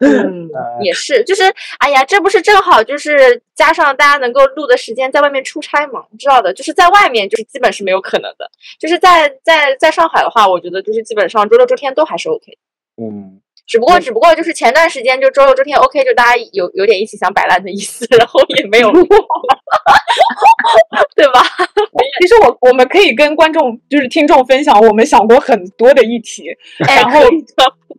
(laughs) 嗯，也是，就是哎呀，这不是正好就是加上大家能够录的时间，在外面出差嘛，你知道的，就是在外面就是基本是没有可能的。就是在在在上海的话，我觉得就是基本上周六周天都还是 OK。嗯，只不过只不过就是前段时间就周六周天 OK，就大家有有点一起想摆烂的意思，然后也没有录，(laughs) 对吧？其实我我们可以跟观众就是听众分享，我们想过很多的议题，哎然后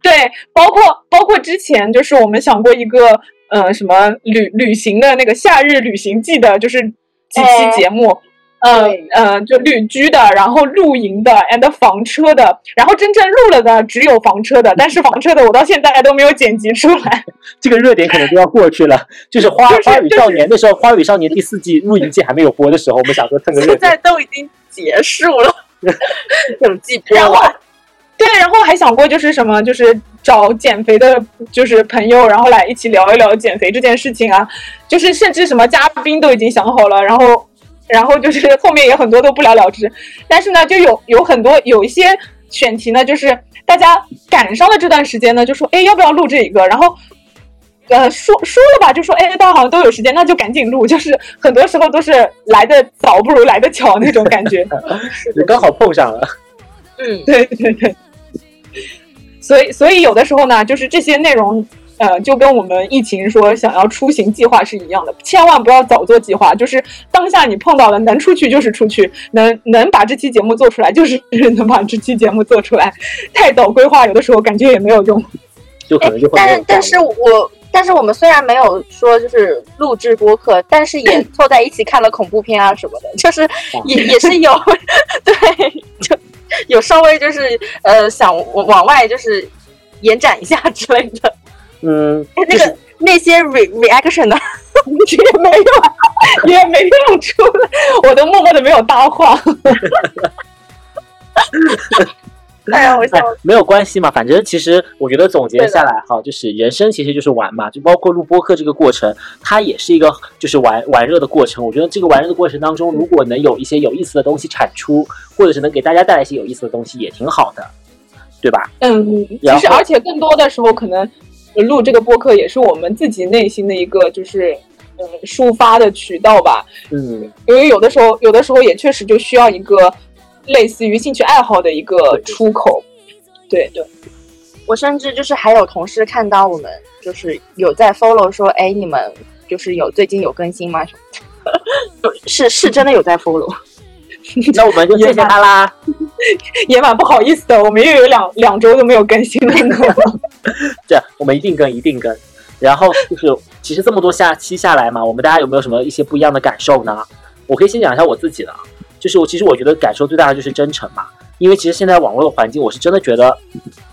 对，包括包括之前就是我们想过一个呃什么旅旅行的那个夏日旅行记的，就是几哎期节目。呃对呃，就旅居的，然后露营的，and 房车的，然后真正录了的只有房车的，但是房车的我到现在都没有剪辑出来。(laughs) 这个热点可能都要过去了。就是花就是花语少年的时候，花语少年第四季露营季还没有播的时候，我们想说蹭个热现在。都已经结束了，(laughs) 整季播然后完。对，然后还想过就是什么，就是找减肥的，就是朋友，然后来一起聊一聊减肥这件事情啊。就是甚至什么嘉宾都已经想好了，然后，然后就是 (laughs) 后面也很多都不了了之。但是呢，就有有很多有一些选题呢，就是大家赶上了这段时间呢，就说哎要不要录这一个，然后。呃，说说了吧，就说哎，大家好像都有时间，那就赶紧录。就是很多时候都是来的早不如来的巧那种感觉。(laughs) 就刚好碰上了。嗯，对对对，所以所以有的时候呢，就是这些内容，呃，就跟我们疫情说想要出行计划是一样的，千万不要早做计划，就是当下你碰到了，能出去就是出去，能能把这期节目做出来就是 (laughs) 能把这期节目做出来，太早规划有的时候感觉也没有用。(laughs) 就可能就会但是但是我但是我们虽然没有说就是录制播客，但是也凑在一起看了恐怖片啊什么的，就是也也是有 (laughs) 对，就有稍微就是呃想往外就是延展一下之类的。嗯，那个那些 re reaction 呢，(laughs) 也没有，(laughs) 也没有出来，(laughs) 我都默默的没有搭话。哎呀，我笑哎，没有关系嘛，反正其实我觉得总结下来哈，就是人生其实就是玩嘛，就包括录播课这个过程，它也是一个就是玩玩热的过程。我觉得这个玩热的过程当中，如果能有一些有意思的东西产出，或者是能给大家带来一些有意思的东西，也挺好的，对吧？嗯，其实而且更多的时候，可能录这个播客也是我们自己内心的一个就是嗯抒发的渠道吧。嗯，因为有的时候，有的时候也确实就需要一个类似于兴趣爱好的一个出口。对对，我甚至就是还有同事看到我们就是有在 follow 说，哎，你们就是有最近有更新吗？什么的是是真的有在 follow。(laughs) 那我们就谢谢他啦。(laughs) 也蛮不好意思的，我们又有两两周都没有更新了呢。(laughs) 这我们一定更，一定更。然后就是，其实这么多下期下来嘛，我们大家有没有什么一些不一样的感受呢？我可以先讲一下我自己的，就是我其实我觉得感受最大的就是真诚嘛，因为其实现在网络的环境，我是真的觉得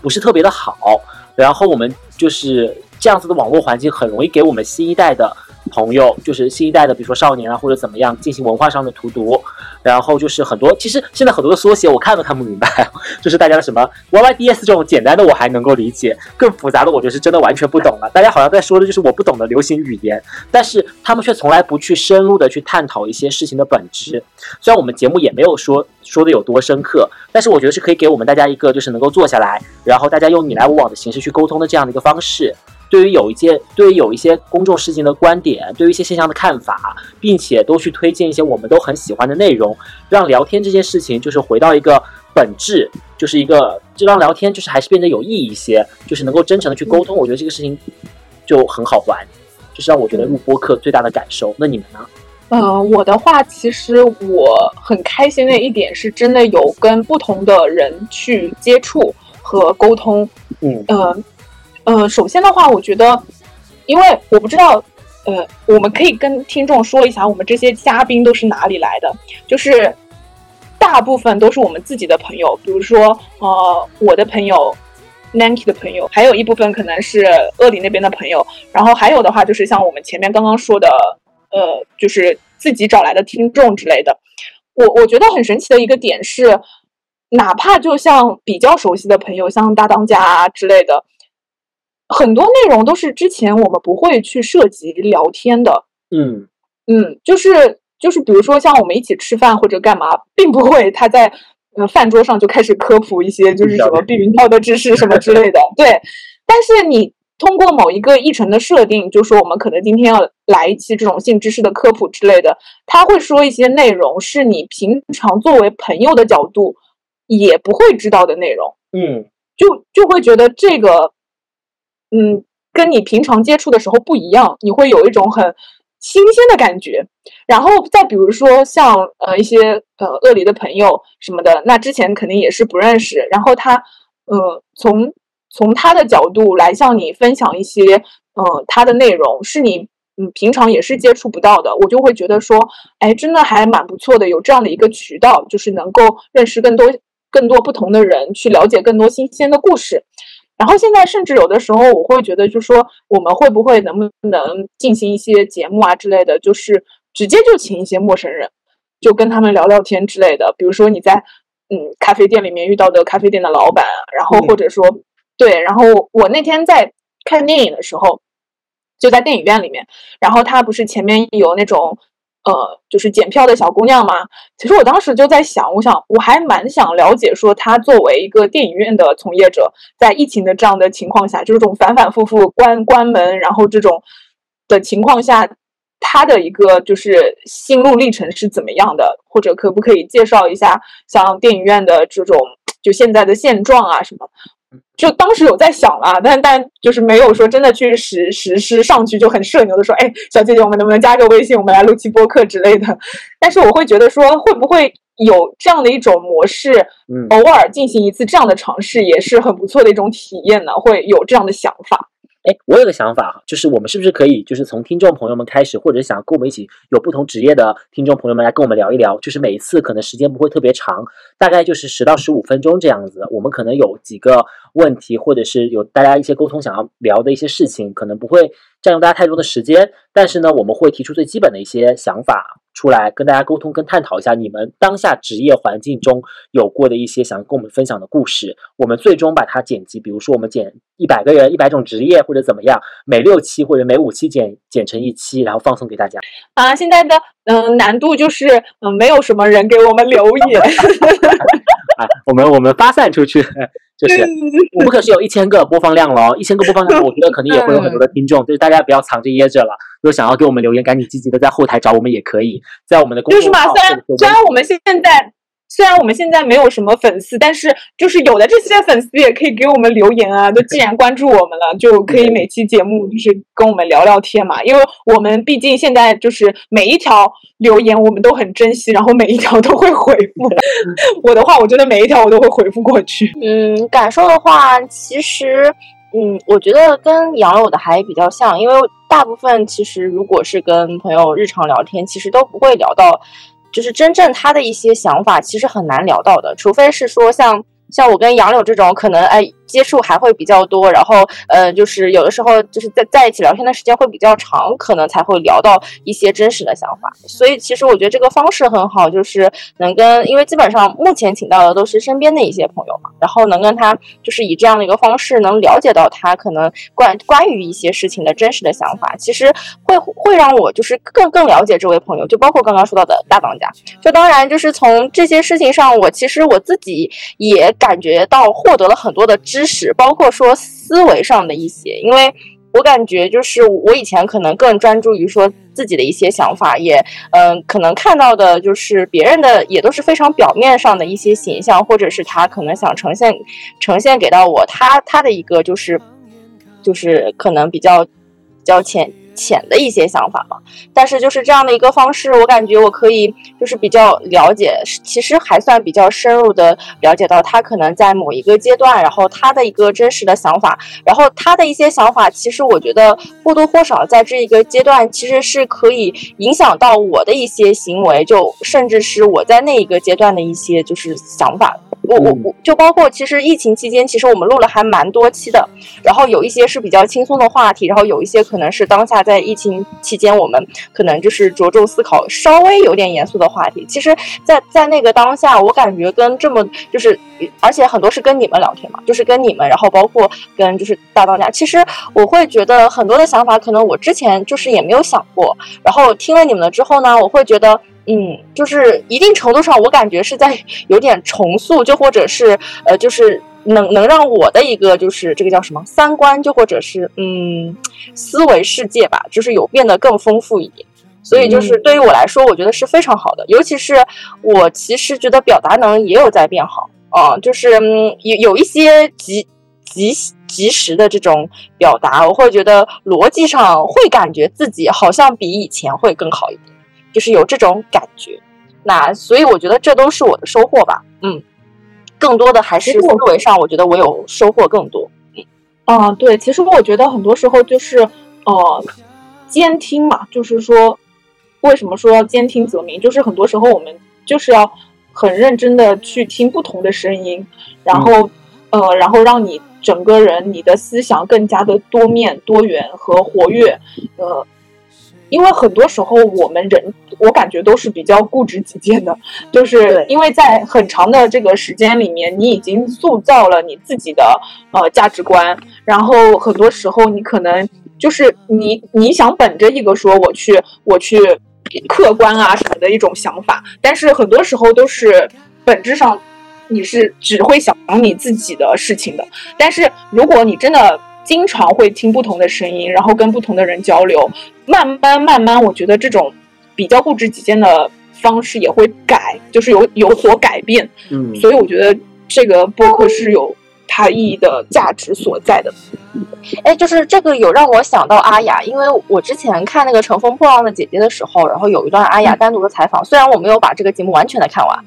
不是特别的好。然后我们就是这样子的网络环境，很容易给我们新一代的朋友，就是新一代的，比如说少年啊或者怎么样，进行文化上的荼毒。然后就是很多，其实现在很多的缩写我看都看不明白，(laughs) 就是大家的什么 YYDS 这种简单的我还能够理解，更复杂的我就是真的完全不懂了。大家好像在说的就是我不懂的流行语言，但是他们却从来不去深入的去探讨一些事情的本质。虽然我们节目也没有说说的有多深刻，但是我觉得是可以给我们大家一个就是能够坐下来，然后大家用你来我往的形式去沟通的这样的一个方式。对于有一些对于有一些公众事情的观点，对于一些现象的看法，并且都去推荐一些我们都很喜欢的内容，让聊天这件事情就是回到一个本质，就是一个这让聊天就是还是变得有意义一些，就是能够真诚的去沟通。我觉得这个事情就很好玩，就是让我觉得录播课最大的感受。那你们呢？呃，我的话，其实我很开心的一点是真的有跟不同的人去接触和沟通。嗯呃呃，首先的话，我觉得，因为我不知道，呃，我们可以跟听众说一下，我们这些嘉宾都是哪里来的，就是大部分都是我们自己的朋友，比如说，呃，我的朋友 Nanki 的朋友，还有一部分可能是鄂里那边的朋友，然后还有的话就是像我们前面刚刚说的，呃，就是自己找来的听众之类的。我我觉得很神奇的一个点是，哪怕就像比较熟悉的朋友，像大当家啊之类的，很多内容都是之前我们不会去涉及聊天的。嗯嗯，就是就是，比如说像我们一起吃饭或者干嘛，并不会他在呃饭桌上就开始科普一些就是什么避孕套的知识什么之类的。(laughs) 对，但是你通过某一个议程的设定，就说我们可能今天要来一期这种性知识的科普之类的，他会说一些内容是你平常作为朋友的角度也不会知道的内容，嗯就就会觉得这个，嗯，跟你平常接触的时候不一样，你会有一种很新鲜的感觉。然后再比如说像呃一些呃鳄梨的朋友什么的，那之前肯定也是不认识，然后他呃从从他的角度来向你分享一些呃他的内容，是你嗯平常也是接触不到的，我就会觉得说，哎，真的还蛮不错的，有这样的一个渠道，就是能够认识更多更多不同的人，去了解更多新鲜的故事。然后现在甚至有的时候，我会觉得，就说我们会不会能不能进行一些节目啊之类的，就是直接就请一些陌生人，就跟他们聊聊天之类的。比如说你在嗯咖啡店里面遇到的咖啡店的老板啊，然后或者说对，然后我那天在看电影的时候，就在电影院里面，然后他不是前面有那种呃，就是检票的小姑娘嘛。其实我当时就在想，我想我还蛮想了解，说她作为一个电影院的从业者，在疫情的这样的情况下，就是这种反反复复关关门，然后这种的情况下，她的一个就是心路历程是怎么样的，或者可不可以介绍一下像电影院的这种就现在的现状啊什么？就当时有在想了，但但就是没有说真的去实实施上去，就很社牛的说，哎，小姐姐，我们能不能加个微信，我们来录期播客之类的。但是我会觉得说，会不会有这样的一种模式，嗯偶尔进行一次这样的尝试，也是很不错的一种体验呢？会有这样的想法。哎，我有个想法哈，就是我们是不是可以，就是从听众朋友们开始，或者想跟我们一起有不同职业的听众朋友们来跟我们聊一聊，就是每一次可能时间不会特别长，大概就是十到十五分钟这样子。我们可能有几个问题，或者是有大家一些沟通想要聊的一些事情，可能不会占用大家太多的时间，但是呢，我们会提出最基本的一些想法出来，跟大家沟通跟探讨一下你们当下职业环境中有过的一些想跟我们分享的故事。我们最终把它剪辑，比如说我们剪一百个人、一百种职业或者怎么样，每六期或者每五期剪剪成一期，然后放送给大家。啊，现在的嗯、难度就是嗯、没有什么人给我们留言，(laughs) 啊，(laughs) 我们我们发散出去，(laughs) 就是我们可是有一千个播放量了哦，一千个播放量，我觉得肯定也会有很多的听众，就是大家不要藏着掖着了，如果想要给我们留言，赶紧积极的在后台找我们也可以，在我们的公就是嘛，众号虽然虽然我们现在虽然我们现在没有什么粉丝，但是就是有的这些粉丝也可以给我们留言啊。都既然关注我们了，就可以每期节目就是跟我们聊聊天嘛。因为我们毕竟现在就是每一条留言我们都很珍惜，然后每一条都会回复。(laughs) 我的话，我觉得每一条我都会回复过去。嗯，感受的话，其实，嗯，我觉得跟杨柳的还比较像，因为大部分其实如果是跟朋友日常聊天，其实都不会聊到，就是真正他的一些想法，其实很难聊到的，除非是说像像我跟杨柳这种，可能哎接触还会比较多，然后呃，就是有的时候就是在在一起聊天的时间会比较长，可能才会聊到一些真实的想法。所以其实我觉得这个方式很好，就是能跟，因为基本上目前请到的都是身边的一些朋友嘛，然后能跟他就是以这样的一个方式，能了解到他可能关关于一些事情的真实的想法，其实会会让我就是更更了解这位朋友，就包括刚刚说到的大当家。就当然就是从这些事情上，我其实我自己也感觉到获得了很多的知识，包括说思维上的一些，因为我感觉就是我以前可能更专注于说自己的一些想法，也嗯、可能看到的就是别人的也都是非常表面上的一些形象，或者是他可能想呈现呈现给到我他他的一个就是就是可能比较比较浅浅的一些想法嘛。但是就是这样的一个方式，我感觉我可以就是比较了解，其实还算比较深入的了解到他可能在某一个阶段，然后他的一个真实的想法，然后他的一些想法，其实我觉得或多或少在这一个阶段其实是可以影响到我的一些行为，就甚至是我在那一个阶段的一些就是想法。我我嗯我就包括其实疫情期间，其实我们录了还蛮多期的，然后有一些是比较轻松的话题，然后有一些可能是当下在在疫情期间我们可能就是着重思考稍微有点严肃的话题。其实在，在那个当下，我感觉跟这么就是，而且很多是跟你们聊天嘛，就是跟你们，然后包括跟就是大当家，其实我会觉得很多的想法，可能我之前就是也没有想过，然后听了你们的之后呢，我会觉得。嗯，就是一定程度上，我感觉是在有点重塑，就或者是呃，就是能能让我的一个就是这个叫什么三观，就或者是嗯思维世界吧，就是有变得更丰富一点。所以就是对于我来说，我觉得是非常好的。尤其是我其实觉得表达能力也有在变好啊、就是嗯有有一些及及及时的这种表达，我会觉得逻辑上会感觉自己好像比以前会更好一点。就是有这种感觉。那所以我觉得这都是我的收获吧，嗯，更多的还是思维上，我觉得我有收获更多。啊，对，其实我觉得很多时候就是呃，监听嘛，就是说为什么说要兼听则明，就是很多时候我们就是要很认真的去听不同的声音，然后、呃，然后让你整个人你的思想更加的多面、多元和活跃，呃。因为很多时候我们人，我感觉都是比较固执己见的，就是对因为在很长的这个时间里面，你已经塑造了你自己的呃价值观，然后很多时候你可能就是你你想本着一个说我去我去客观啊什么的一种想法，但是很多时候都是本质上你是只会想你自己的事情的，但是如果你真的经常会听不同的声音，然后跟不同的人交流，慢慢慢慢，我觉得这种比较固执己见的方式也会改，就是有有所改变。嗯，所以我觉得这个播客是有它意义的价值所在的。哎，就是这个有让我想到阿雅，因为我之前看那个《乘风破浪的姐姐》的时候，然后有一段阿雅单独的采访，虽然我没有把这个节目完全的看完。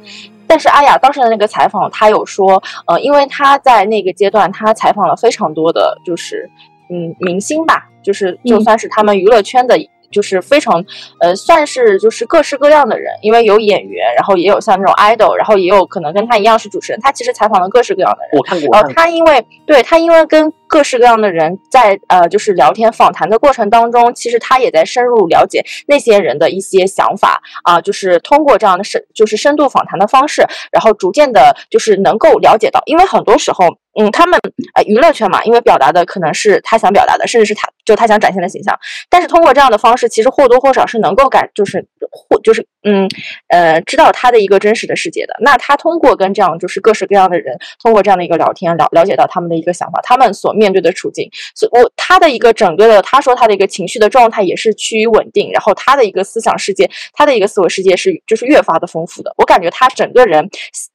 但是阿雅当时的那个采访，她有说，呃，因为她在那个阶段，她采访了非常多的，就是嗯明星吧，就是就算是他们娱乐圈的，就是非常呃，算是就是各式各样的人，因为有演员，然后也有像那种 idol，然后也有可能跟他一样是主持人，他其实采访了各式各样的人。我看过，我呃，他因为对他因为跟各式各样的人在呃就是聊天访谈的过程当中，其实他也在深入了解那些人的一些想法啊、就是通过这样的深就是深度访谈的方式，然后逐渐的就是能够了解到，因为很多时候。嗯，他们呃娱乐圈嘛，因为表达的可能是他想表达的，甚至是他就他想展现的形象，但是通过这样的方式，其实或多或少是能够感就是或就是嗯呃知道他的一个真实的世界的。那他通过跟这样就是各式各样的人，通过这样的一个聊天了了解到他们的一个想法，他们所面对的处境，所以我他的一个整个的他说他的一个情绪的状态也是趋于稳定，然后他的一个思想世界，他的一个思维世界是就是越发的丰富的。我感觉他整个人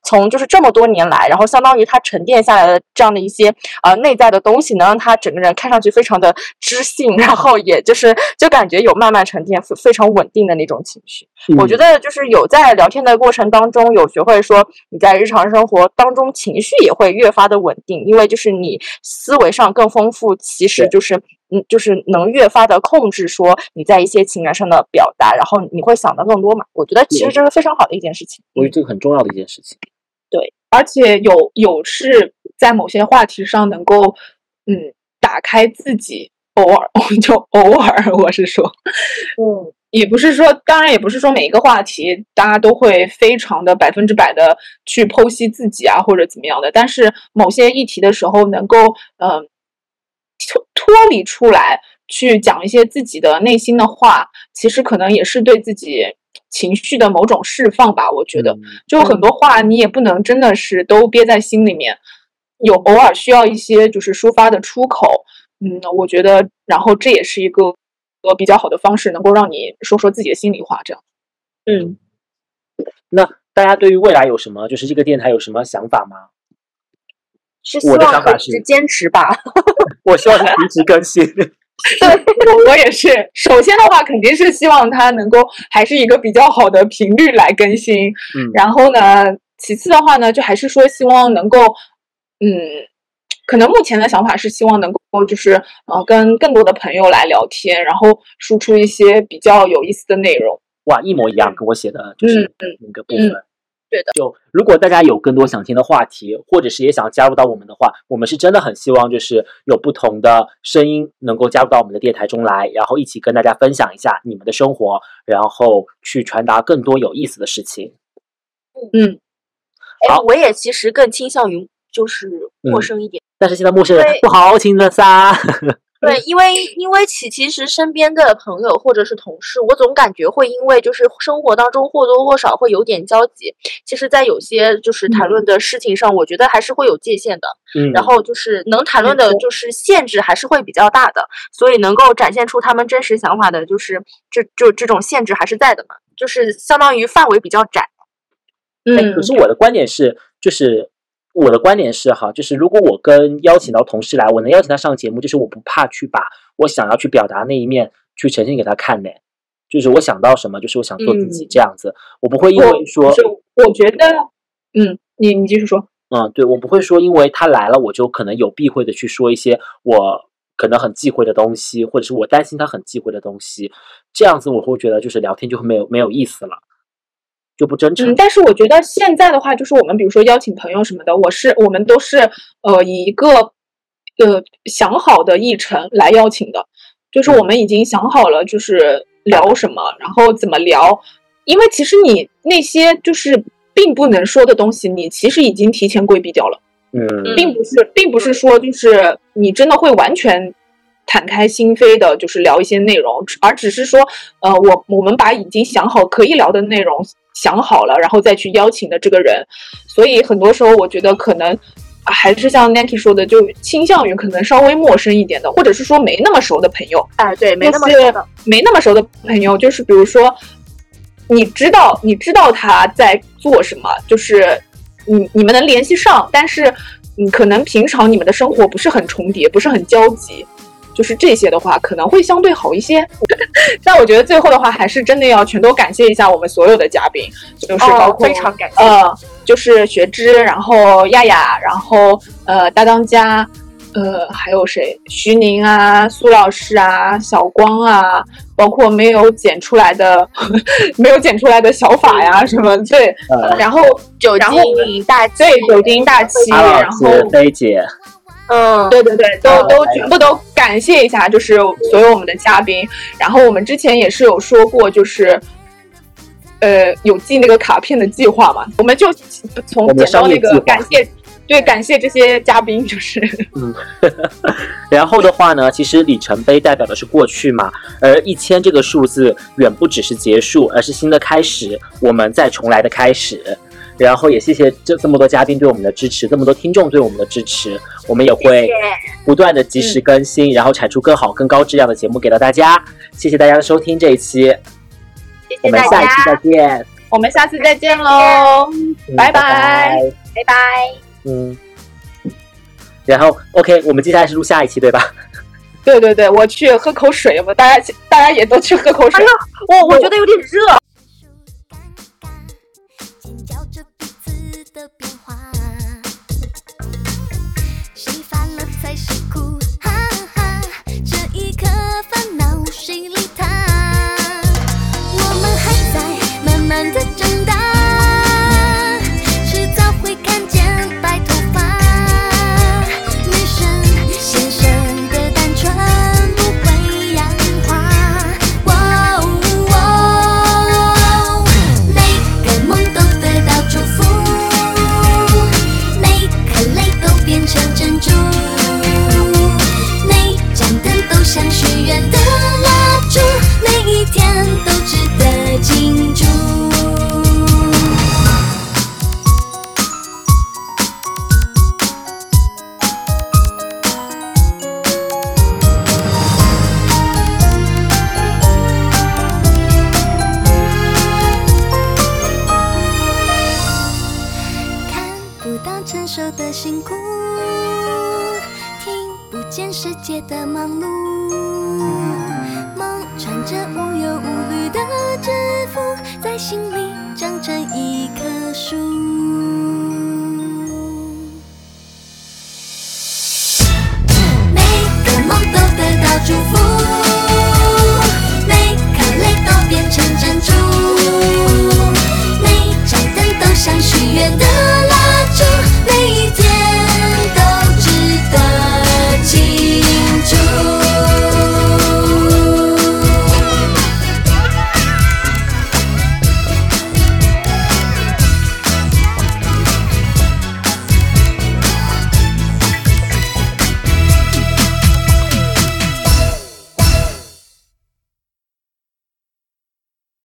从就是这么多年来，然后相当于他沉淀下来的这样的一些呃内在的东西，能让他整个人看上去非常的知性，然后也就是就感觉有慢慢沉淀、非非常稳定的那种情绪。我觉得得就是有在聊天的过程当中，有学会说你在日常生活当中情绪也会越发的稳定，因为就是你思维上更丰富，其实就是嗯，就是能越发的控制说你在一些情感上的表达，然后你会想的更多嘛。我觉得其实这是非常好的一件事情。我觉得这个很重要的一件事情。对而且有有是在某些话题上能够嗯打开自己，偶尔 (laughs) 就偶尔我是说，嗯，也不是说，当然也不是说每一个话题大家都会非常的百分之百的去剖析自己啊或者怎么样的，但是某些议题的时候能够嗯、呃脱脱离出来去讲一些自己的内心的话，其实可能也是对自己情绪的某种释放吧，我觉得。嗯就很多话你也不能真的是都憋在心里面，有偶尔需要一些就是抒发的出口。嗯，我觉得，然后这也是一个呃比较好的方式，能够让你说说自己的心里话。这样，嗯，那大家对于未来有什么，就是这个电台有什么想法吗？是希我的望想法是可以坚持吧。(laughs) 我希望它一直更新。(laughs) 对，(laughs) 我也是。首先的话，肯定是希望它能够还是一个比较好的频率来更新。嗯，然后呢，其次的话呢，就还是说希望能够，嗯，可能目前的想法是希望能够就是呃跟更多的朋友来聊天，然后输出一些比较有意思的内容。哇，一模一样，跟我写的就是那个部分。对的，就如果大家有更多想听的话题，或者是也想加入到我们的话，我们是真的很希望就是有不同的声音能够加入到我们的电台中来，然后一起跟大家分享一下你们的生活，然后去传达更多有意思的事情。嗯，好，哎我也其实更倾向于就是陌嗯生一点。但是现在陌生人对不好请的噻。(laughs) 对，因为因为其其实身边的朋友或者是同事，我总感觉会因为就是生活当中或多或少会有点交集。其实，在有些就是谈论的事情上，我觉得还是会有界限的。嗯，然后就是能谈论的，就是限制还是会比较大的，所以能够展现出他们真实想法的，就是这就这种限制还是在的嘛，就是相当于范围比较窄。哎，嗯可是我的观点是，就是我的观点是哈，就是如果我跟邀请到同事来，我能邀请他上节目，就是我不怕去把我想要去表达那一面去呈现给他看的，就是我想到什么，就是我想做自己嗯这样子，我不会因为说，是我觉得，嗯，你你继续说。嗯，对我不会说，因为他来了，我就可能有避讳的去说一些我可能很忌讳的东西，或者是我担心他很忌讳的东西，这样子我会觉得就是聊天就会没有没有意思了，就不真诚嗯，。但是我觉得现在的话，就是我们比如说邀请朋友什么的，我是我们都是呃以一个呃想好的议程来邀请的，就是我们已经想好了就是聊什么，然后怎么聊，因为其实你那些就是并不能说的东西，你其实已经提前规避掉了。嗯并不是，并不是说就是你真的会完全坦开心扉的，就是聊一些内容，而只是说，呃，我我们把已经想好可以聊的内容想好了，然后再去邀请的这个人，所以很多时候我觉得可能。还是像 Nancy 说的，就倾向于可能稍微陌生一点的，或者是说没那么熟的朋友，哎，对，没那么熟的。没那么熟的朋友，就是比如说，你知道你知道他在做什么，就是你你们能联系上，但是你可能平常你们的生活不是很重叠，不是很交集。就是这些的话，可能会相对好一些。(laughs) 但我觉得最后的话，还是真的要全都感谢一下我们所有的嘉宾，就是包哦，括、非常感谢。呃，就是学之，然后亚亚，然后呃大当家，呃还有谁？徐宁啊，苏老师啊，小光啊，包括没有剪出来的，(laughs) 没有剪出来的小法呀什么，对，呃，然后酒然后精大，对酒精大气，阿老然后师、菲姐，嗯，对对对，都啊都全部都感谢一下，就是所有我们的嘉宾。然后我们之前也是有说过，就是呃有寄那个卡片的计划嘛，我们就从我们的简到那个感谢，对感谢这些嘉宾，就是。嗯。(laughs) 然后的话呢，其实里程碑代表的是过去嘛，而一千这个数字远不只是结束，而是新的开始，我们再重来的开始。然后也谢谢这这么多嘉宾对我们的支持，这么多听众对我们的支持，我们也会不断的及时更新，然后产出更好、更高质量的节目给到大家。谢谢大家的收听这一期，谢我们下一期再见，我们下次再见喽。嗯拜拜拜，拜拜。嗯。然后 OK，我们接下来是录下一期对吧？对对对，我去喝口水吧，大家大家也都去喝口水。我我觉得有点热。此的